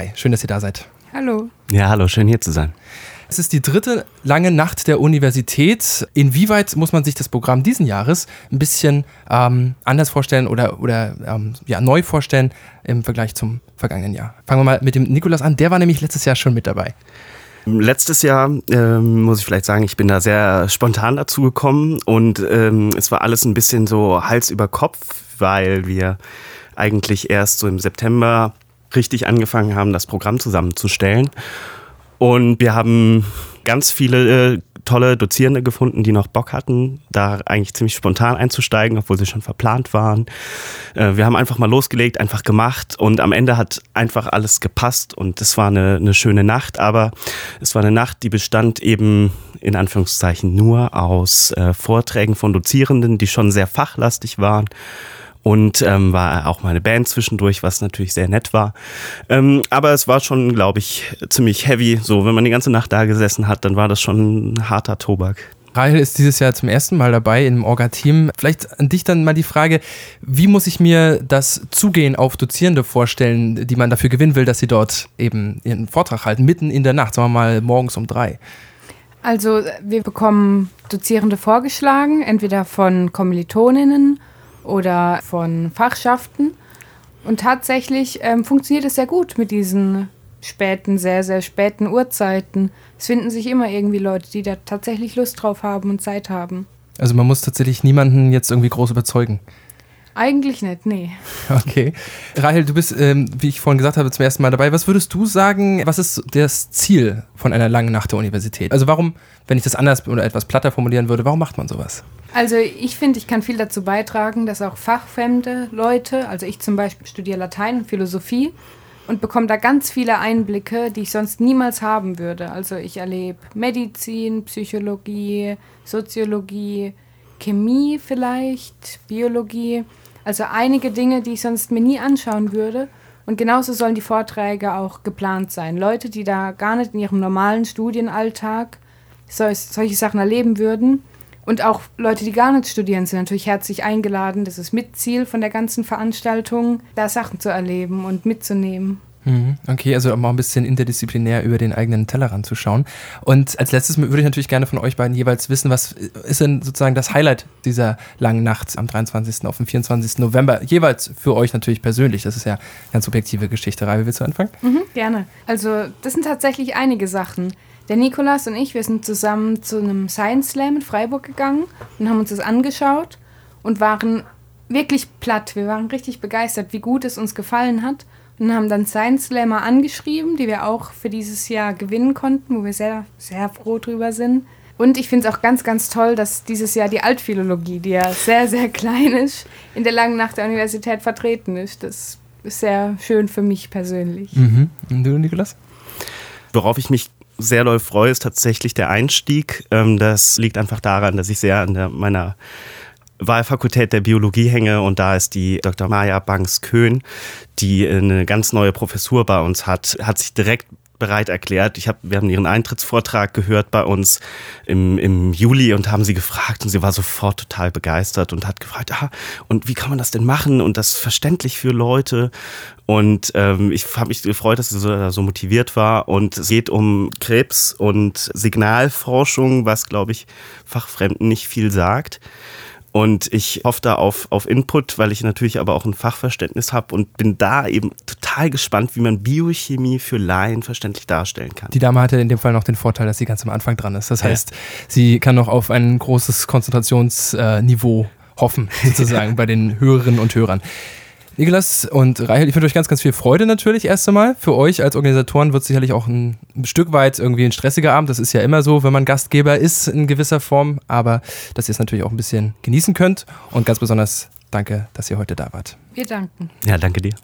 Hi, schön, dass ihr da seid. Hallo. Ja, hallo, schön hier zu sein. Es ist die dritte lange Nacht der Universität. Inwieweit muss man sich das Programm diesen Jahres ein bisschen ähm, anders vorstellen oder, oder ähm, ja, neu vorstellen im Vergleich zum vergangenen Jahr? Fangen wir mal mit dem Nikolas an. Der war nämlich letztes Jahr schon mit dabei. Letztes Jahr ähm, muss ich vielleicht sagen, ich bin da sehr spontan dazu gekommen und ähm, es war alles ein bisschen so Hals über Kopf, weil wir eigentlich erst so im September richtig angefangen haben, das Programm zusammenzustellen. Und wir haben ganz viele äh, tolle Dozierende gefunden, die noch Bock hatten, da eigentlich ziemlich spontan einzusteigen, obwohl sie schon verplant waren. Äh, wir haben einfach mal losgelegt, einfach gemacht und am Ende hat einfach alles gepasst und es war eine, eine schöne Nacht, aber es war eine Nacht, die bestand eben in Anführungszeichen nur aus äh, Vorträgen von Dozierenden, die schon sehr fachlastig waren und ähm, war auch meine Band zwischendurch, was natürlich sehr nett war. Ähm, aber es war schon, glaube ich, ziemlich heavy. So, wenn man die ganze Nacht da gesessen hat, dann war das schon ein harter Tobak. Rahel ist dieses Jahr zum ersten Mal dabei im Orga-Team. Vielleicht an dich dann mal die Frage, wie muss ich mir das Zugehen auf Dozierende vorstellen, die man dafür gewinnen will, dass sie dort eben ihren Vortrag halten, mitten in der Nacht, sagen wir mal morgens um drei? Also wir bekommen Dozierende vorgeschlagen, entweder von Kommilitoninnen oder von Fachschaften. Und tatsächlich ähm, funktioniert es sehr gut mit diesen späten, sehr, sehr späten Uhrzeiten. Es finden sich immer irgendwie Leute, die da tatsächlich Lust drauf haben und Zeit haben. Also man muss tatsächlich niemanden jetzt irgendwie groß überzeugen. Eigentlich nicht, nee. Okay. Rahel, du bist, ähm, wie ich vorhin gesagt habe, zum ersten Mal dabei. Was würdest du sagen, was ist das Ziel von einer langen Nacht der Universität? Also warum, wenn ich das anders oder etwas platter formulieren würde, warum macht man sowas? Also ich finde, ich kann viel dazu beitragen, dass auch fachfremde Leute, also ich zum Beispiel studiere Latein und Philosophie und bekomme da ganz viele Einblicke, die ich sonst niemals haben würde. Also ich erlebe Medizin, Psychologie, Soziologie, Chemie vielleicht, Biologie. Also einige Dinge, die ich sonst mir nie anschauen würde. Und genauso sollen die Vorträge auch geplant sein. Leute, die da gar nicht in ihrem normalen Studienalltag solche Sachen erleben würden, und auch Leute, die gar nicht studieren, sind natürlich herzlich eingeladen. Das ist Mitziel von der ganzen Veranstaltung, da Sachen zu erleben und mitzunehmen. Mhm. Okay, also mal ein bisschen interdisziplinär über den eigenen Tellerrand zu schauen. Und als letztes würde ich natürlich gerne von euch beiden jeweils wissen, was ist denn sozusagen das Highlight dieser langen Nacht am 23. auf den 24. November? Jeweils für euch natürlich persönlich. Das ist ja eine ganz subjektive Geschichte. Reibe, willst du anfangen? Mhm, gerne. Also, das sind tatsächlich einige Sachen. Der Nikolas und ich, wir sind zusammen zu einem Science Slam in Freiburg gegangen und haben uns das angeschaut und waren wirklich platt. Wir waren richtig begeistert, wie gut es uns gefallen hat und haben dann Science Slammer angeschrieben, die wir auch für dieses Jahr gewinnen konnten, wo wir sehr, sehr froh drüber sind. Und ich finde es auch ganz, ganz toll, dass dieses Jahr die Altphilologie, die ja sehr, sehr klein ist, in der langen Nacht der Universität vertreten ist. Das ist sehr schön für mich persönlich. Mhm. Und du, Nikolas? Worauf ich mich sehr doll freue, ist tatsächlich der Einstieg. Ähm, das liegt einfach daran, dass ich sehr an der, meiner Wahlfakultät der Biologie hänge und da ist die Dr. Maja Banks-Köhn, die eine ganz neue Professur bei uns hat, hat sich direkt bereit erklärt. Ich hab, wir haben ihren Eintrittsvortrag gehört bei uns im, im Juli und haben sie gefragt und sie war sofort total begeistert und hat gefragt, ah, und wie kann man das denn machen und das verständlich für Leute? Und ähm, ich habe mich gefreut, dass sie so, so motiviert war. Und es geht um Krebs und Signalforschung, was, glaube ich, Fachfremden nicht viel sagt. Und ich hoffe da auf, auf Input, weil ich natürlich aber auch ein Fachverständnis habe und bin da eben total gespannt, wie man Biochemie für Laien verständlich darstellen kann. Die Dame hatte in dem Fall noch den Vorteil, dass sie ganz am Anfang dran ist. Das heißt, ja. sie kann noch auf ein großes Konzentrationsniveau hoffen, sozusagen bei den Hörerinnen und Hörern. Nikolas und Reichel, ich wünsche euch ganz, ganz viel Freude natürlich erst einmal. Für euch als Organisatoren wird es sicherlich auch ein, ein, Stück weit irgendwie ein stressiger Abend. Das ist ja immer so, wenn man Gastgeber ist in gewisser Form. Aber dass ihr es natürlich auch ein bisschen genießen könnt. Und ganz besonders danke, dass ihr heute da wart. Wir danken. Ja, danke dir.